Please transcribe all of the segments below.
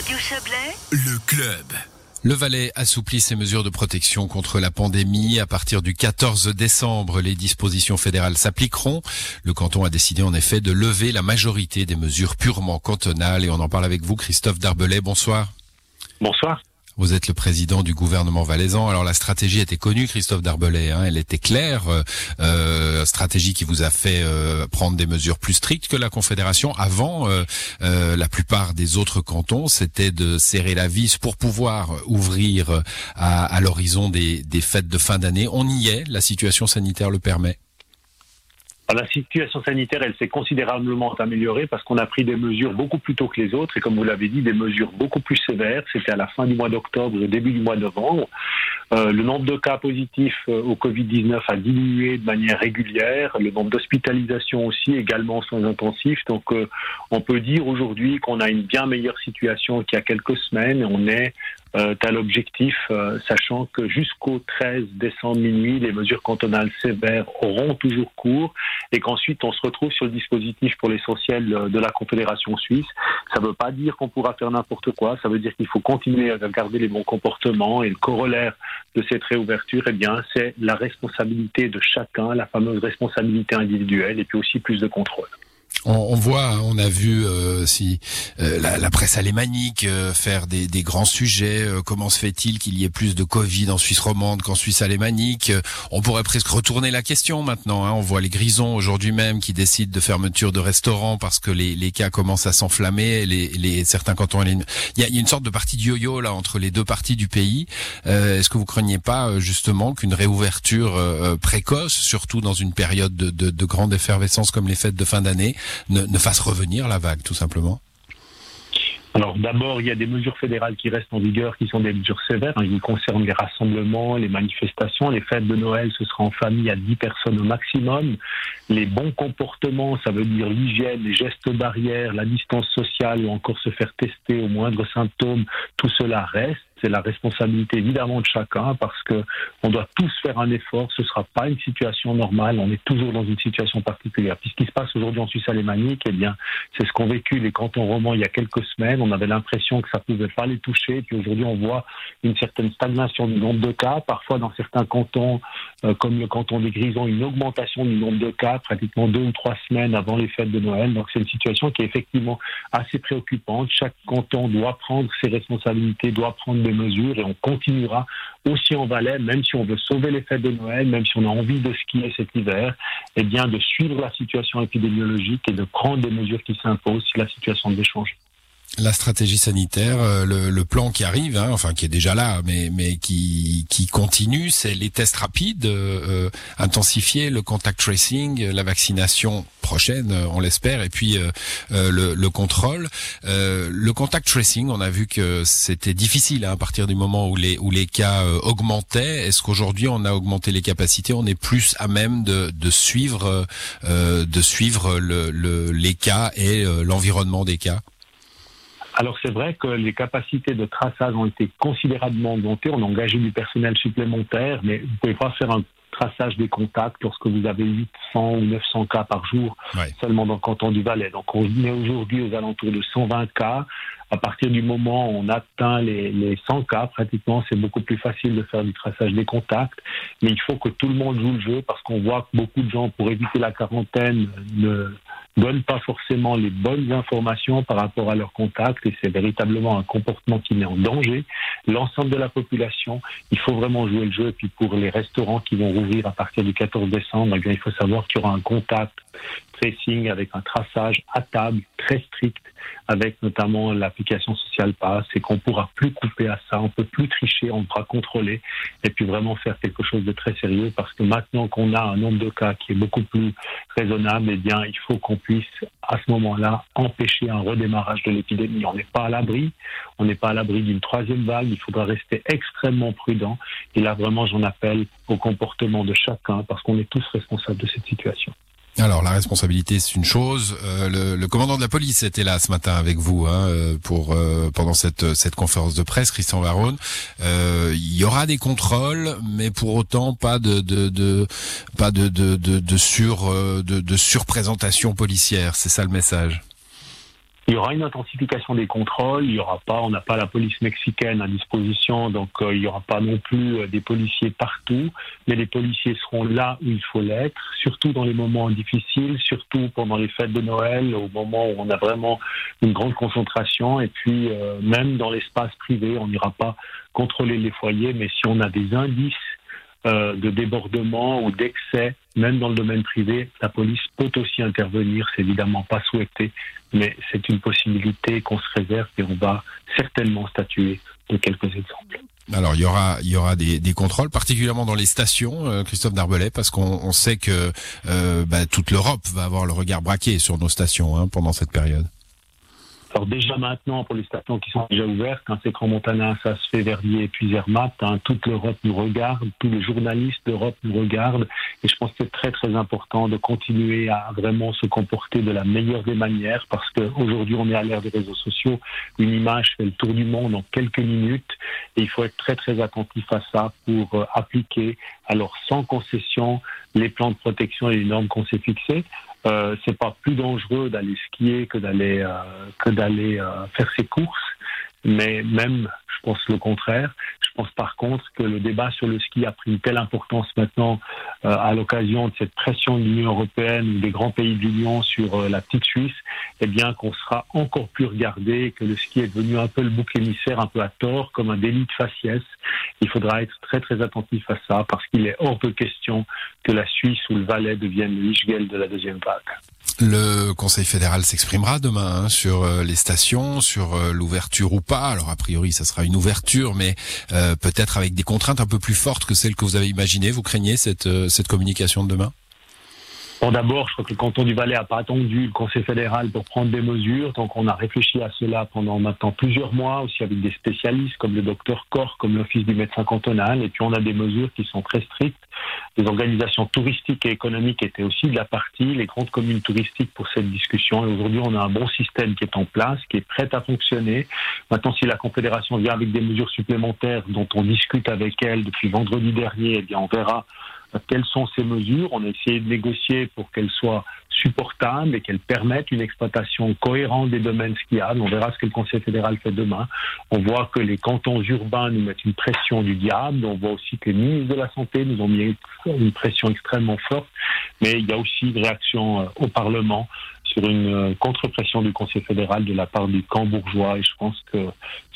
Radio Chablais, Le club. Le Valais assouplit ses mesures de protection contre la pandémie. À partir du 14 décembre, les dispositions fédérales s'appliqueront. Le canton a décidé en effet de lever la majorité des mesures purement cantonales et on en parle avec vous, Christophe Darbelay. Bonsoir. Bonsoir. Vous êtes le président du gouvernement valaisan. Alors la stratégie était connue, Christophe Darbelay. Hein, elle était claire. Euh, euh, stratégie qui vous a fait euh, prendre des mesures plus strictes que la Confédération. Avant, euh, la plupart des autres cantons, c'était de serrer la vis pour pouvoir ouvrir à, à l'horizon des, des fêtes de fin d'année. On y est. La situation sanitaire le permet. La situation sanitaire, elle s'est considérablement améliorée parce qu'on a pris des mesures beaucoup plus tôt que les autres et comme vous l'avez dit, des mesures beaucoup plus sévères. C'était à la fin du mois d'octobre début du mois de novembre. Euh, le nombre de cas positifs euh, au Covid-19 a diminué de manière régulière. Le nombre d'hospitalisations aussi, également en soins intensifs. Donc, euh, on peut dire aujourd'hui qu'on a une bien meilleure situation qu'il y a quelques semaines. On est euh, à l'objectif, euh, sachant que jusqu'au 13 décembre minuit, les mesures cantonales sévères auront toujours cours et qu'ensuite on se retrouve sur le dispositif pour l'essentiel euh, de la Confédération suisse. Ça ne veut pas dire qu'on pourra faire n'importe quoi, ça veut dire qu'il faut continuer à garder les bons comportements et le corollaire de cette réouverture, eh bien, c'est la responsabilité de chacun, la fameuse responsabilité individuelle et puis aussi plus de contrôle. On, on voit, on a vu euh, si euh, la, la presse alémanique euh, faire des, des grands sujets. euh, comment se fait-il qu'il y ait plus de Covid en Suisse romande qu'en Suisse alémanique Euh, On pourrait presque retourner la question maintenant. Hein. On voit les Grisons aujourd'hui même qui décident de fermeture de restaurants parce que les, les cas commencent à s'enflammer. Les, les certains cantons, il y, a, il y a une sorte de partie de yo-yo là entre les deux parties du pays. Euh, Est-ce que vous craignez pas justement qu'une réouverture précoce, surtout dans une période de, de, de grande effervescence comme les fêtes de fin d'année, ne, fasse revenir la vague, tout simplement Alors d'abord, il y a des mesures fédérales qui restent en vigueur, qui sont des mesures sévères, hein, qui concernent les rassemblements, les manifestations, les fêtes de Noël, ce sera en famille à 10 personnes au maximum. Les bons comportements, ça veut dire l'hygiène, les gestes barrières, la distance sociale ou encore se faire tester au moindre symptôme, tout cela reste. C'est la responsabilité évidemment de chacun parce que on doit tous faire un effort. Ce ne sera pas une situation normale. On est toujours dans une situation particulière. Puis ce qui se passe aujourd'hui en Suisse alémanique, eh bien, c'est ce qu'ont vécu les cantons romans il y a quelques semaines. On avait l'impression que ça pouvait pas les toucher. Puis aujourd'hui, on voit une certaine stagnation du nombre de cas. Parfois, dans certains cantons, euh, comme le canton des Grisons, une augmentation du nombre de cas pratiquement deux ou trois semaines avant les fêtes de Noël. Donc c'est une situation qui est effectivement assez préoccupante. Chaque canton doit prendre ses responsabilités, doit prendre des mesures et on continuera aussi en Valais, même si on veut sauver les fêtes de Noël, même si on a envie de skier cet hiver, eh bien de suivre la situation épidémiologique et de prendre des mesures qui s'imposent si la situation devait changer. La stratégie sanitaire, euh, le, plan qui arrive, hein, enfin qui est déjà là, mais mais qui qui continue, c'est les tests rapides, euh, euh, intensifier le contact tracing, euh, la vaccination prochaine, on l'espère, et puis le, le contrôle. Le contact tracing, on a vu que c'était difficile hein, à partir du moment où les où les cas augmentaient. Est-ce qu'aujourd'hui on a augmenté les capacités, on est plus à même de de suivre de suivre le, le, les cas et l'environnement des cas? Alors c'est vrai que les capacités de traçage ont été considérablement augmentées. On a engagé du personnel supplémentaire, mais vous ne pouvez pas faire un traçage des contacts lorsque vous avez 800 ou 900 cas par jour Ouais. seulement dans le canton du Valais. Donc on est aujourd'hui aux alentours de 120 cas. À partir du moment où on atteint les, les 100 cas, pratiquement, c'est beaucoup plus facile de faire du traçage des contacts. Mais il faut que tout le monde joue le jeu parce qu'on voit que beaucoup de gens, pour éviter la quarantaine, ne donnent pas forcément les bonnes informations par rapport à leurs contacts et c'est véritablement un comportement qui met en danger l'ensemble de la population. Il faut vraiment jouer le jeu et puis pour les restaurants qui vont rouvrir à partir du 14 décembre, eh bien, il faut savoir qu'il y aura un contact avec un traçage à table très strict avec notamment l'application Social Pass et qu'on pourra plus couper à ça, on peut plus tricher, on pourra contrôler et puis vraiment faire quelque chose de très sérieux parce que maintenant qu'on a un nombre de cas qui est beaucoup plus raisonnable, eh bien il faut qu'on puisse à ce moment-là empêcher un redémarrage de l'épidémie. On n'est pas à l'abri, on n'est pas à l'abri d'une troisième vague, il faudra rester extrêmement prudent et là vraiment j'en appelle au comportement de chacun parce qu'on est tous responsables de cette situation. Alors la responsabilité c'est une chose. Euh, le, le commandant de la police était là ce matin avec vous hein, euh, pour euh, pendant cette cette conférence de presse, Christian Varone. Euh, il y aura des contrôles, mais pour autant pas de de, de pas de de, de, de sur euh, de, de surprésentation policière. C'est ça le message. Il y aura une intensification des contrôles. Il y aura pas, on n'a pas la police mexicaine à disposition, donc euh, il n'y aura pas non plus euh, des policiers partout. Mais les policiers seront là où il faut l'être, surtout dans les moments difficiles, surtout pendant les fêtes de Noël, au moment où on a vraiment une grande concentration. Et puis euh, même dans l'espace privé, on n'ira pas contrôler les foyers, mais si on a des indices euh, de débordement ou d'excès, même dans le domaine privé, la police peut aussi intervenir. C'est évidemment pas souhaité, mais c'est une possibilité qu'on se réserve et on va certainement statuer de quelques exemples. Alors il y aura il y aura des, contrôles, particulièrement dans les stations, euh, Christophe Darbelet, parce qu'on sait que euh, bah, toute l'Europe va avoir le regard braqué sur nos stations hein, pendant cette période. Alors déjà maintenant, pour les stations qui sont déjà ouvertes, quand c'est Grand Montana, ça se fait Verdier et puis Zermatt, hein, toute l'Europe nous regarde, tous les journalistes d'Europe nous regardent, et je pense que c'est très très important de continuer à vraiment se comporter de la meilleure des manières, parce qu'aujourd'hui on est à l'ère des réseaux sociaux, une image fait le tour du monde en quelques minutes, et il faut être très très attentif à ça pour euh, appliquer, alors sans concession, les plans de protection et les normes qu'on s'est fixées. Euh, c'est pas plus dangereux d'aller skier que d'aller euh, que d'aller euh, faire ses courses, mais même, je pense le contraire. Je pense par contre que le débat sur le ski a pris une telle importance maintenant euh, à l'occasion de cette pression de l'Union européenne ou des grands pays de l'Union sur euh, la petite Suisse, eh bien qu'on sera encore plus regardé, que le ski est devenu un peu le bouc émissaire, un peu à tort, comme un délit de faciès. Il faudra être très très attentif à ça parce qu'il est hors de question que la Suisse ou le Valais deviennent le Lichgel de la deuxième vague. Le Conseil fédéral s'exprimera demain hein, sur euh, les stations, sur euh, l'ouverture ou pas. Alors a priori, ça sera une ouverture, mais euh, peut-être avec des contraintes un peu plus fortes que celles que vous avez imaginées. Vous craignez cette, cette communication de demain? Bon, d'abord, je crois que le canton du Valais n'a pas attendu le Conseil fédéral pour prendre des mesures. Donc, on a réfléchi à cela pendant maintenant plusieurs mois, aussi avec des spécialistes comme le docteur Corr, comme l'Office du médecin cantonal. Et puis, on a des mesures qui sont très strictes. Les organisations touristiques et économiques étaient aussi de la partie, les grandes communes touristiques pour cette discussion. Et aujourd'hui, on a un bon système qui est en place, qui est prêt à fonctionner. Maintenant, si la Confédération vient avec des mesures supplémentaires dont on discute avec elle depuis vendredi dernier, eh bien, on verra quelles sont ces mesures. On a essayé de négocier pour qu'elles soient supportables et qu'elles permettent une exploitation cohérente des domaines skiables. On verra ce que le Conseil fédéral fait demain. On voit que les cantons urbains nous mettent une pression du diable. On voit aussi que les ministres de la Santé nous ont mis une pression extrêmement forte. Mais il y a aussi une réaction euh, au Parlement sur une euh, contre-pression du Conseil fédéral de la part du camp bourgeois. Et je pense que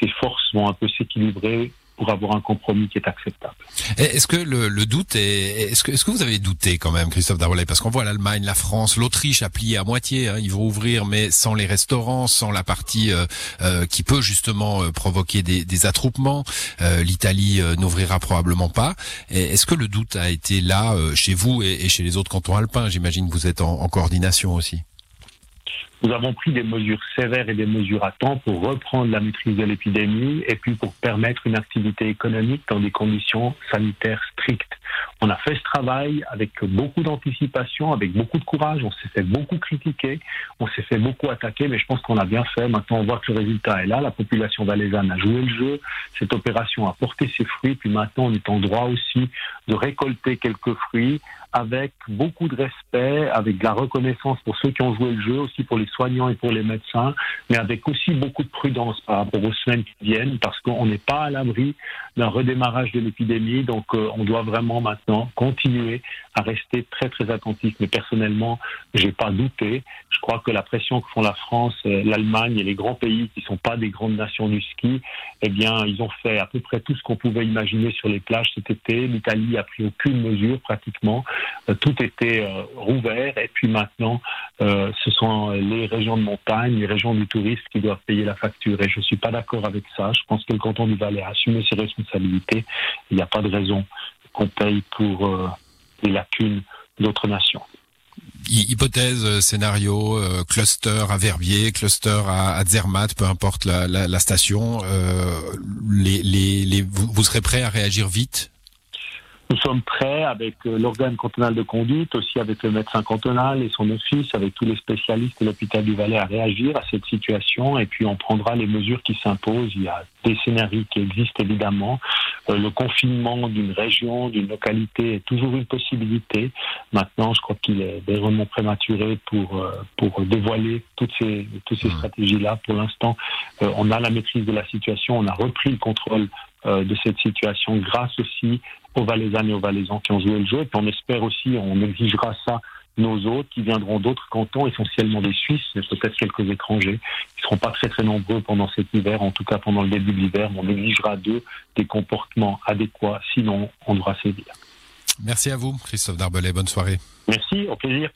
ces forces vont un peu s'équilibrer pour avoir un compromis qui est acceptable. Est-ce que le, le, doute est, est-ce que, est-ce que vous avez douté quand même, Christophe Darbolet, parce qu'on voit l'Allemagne, la France, l'Autriche a plié à moitié, hein, ils vont ouvrir, mais sans les restaurants, sans la partie euh, euh, qui peut justement euh, provoquer des, des attroupements. Euh, L'Italie euh, n'ouvrira probablement pas. Est-ce que le doute a été là chez vous et, et, chez les autres cantons alpins? J'imagine que vous êtes en, en coordination aussi. Nous avons pris des mesures sévères et des mesures à temps pour reprendre la maîtrise de l'épidémie et puis pour permettre une activité économique dans des conditions sanitaires strictes. On a fait ce travail avec beaucoup d'anticipation, avec beaucoup de courage. On s'est fait beaucoup critiquer, on s'est fait beaucoup attaquer, mais je pense qu'on a bien fait. Maintenant, on voit que le résultat est là. La population valaisanne a joué le jeu. Cette opération a porté ses fruits. Puis maintenant, on est en droit aussi de récolter quelques fruits avec beaucoup de respect, avec de la reconnaissance pour ceux qui ont joué le jeu, aussi pour les soignants et pour les médecins, mais avec aussi beaucoup de prudence par rapport aux semaines qui viennent, parce qu'on n'est pas à l'abri d'un redémarrage de l'épidémie, donc euh, on doit vraiment maintenant continuer à rester très très attentif. Mais personnellement, j'ai pas douté. Je crois que la pression que font la France, euh, l'Allemagne et les grands pays qui sont pas des grandes nations du ski, eh bien, ils ont fait à peu près tout ce qu'on pouvait imaginer sur les plages cet été. L'Italie a pris aucune mesure pratiquement. Euh, tout était euh, rouvert. Et puis maintenant, euh, ce sont les régions de montagne, les régions du tourisme qui doivent payer la facture. Et je suis pas d'accord avec ça. Je pense que le canton du Valais a assumé ses responsabilités. Il n'y a pas de raison qu'on paye pour les lacunes d'autres nations hypothèse, scénario, cluster à Verbier, cluster à, Zermatt, peu importe la, station, vous, serez prêt à réagir vite? Nous sommes prêts avec euh, l'organe cantonal de conduite, aussi avec le médecin cantonal et son office, avec tous les spécialistes de l'hôpital du Valais à réagir à cette situation et puis on prendra les mesures qui s'imposent. Il y a des scénarios qui existent évidemment. Le confinement d'une région, d'une localité est toujours une possibilité. Maintenant, je crois qu'il est vraiment prématuré pour, pour dévoiler toutes ces, toutes ces mmh. stratégies-là. Pour l'instant, on a la maîtrise de la situation, on a repris le contrôle de cette situation grâce aussi aux Valaisans et aux Valaisans qui ont joué le jeu. Et puis on espère aussi, on exigera ça nos autres qui viendront d'autres cantons, essentiellement des Suisses, mais peut-être quelques étrangers, qui ne seront pas très très nombreux pendant cet hiver, en tout cas pendant le début de l'hiver, on exigera d'eux des comportements adéquats, sinon on devra sévir. Merci à vous, Christophe Darbelay, bonne soirée. Merci, au plaisir.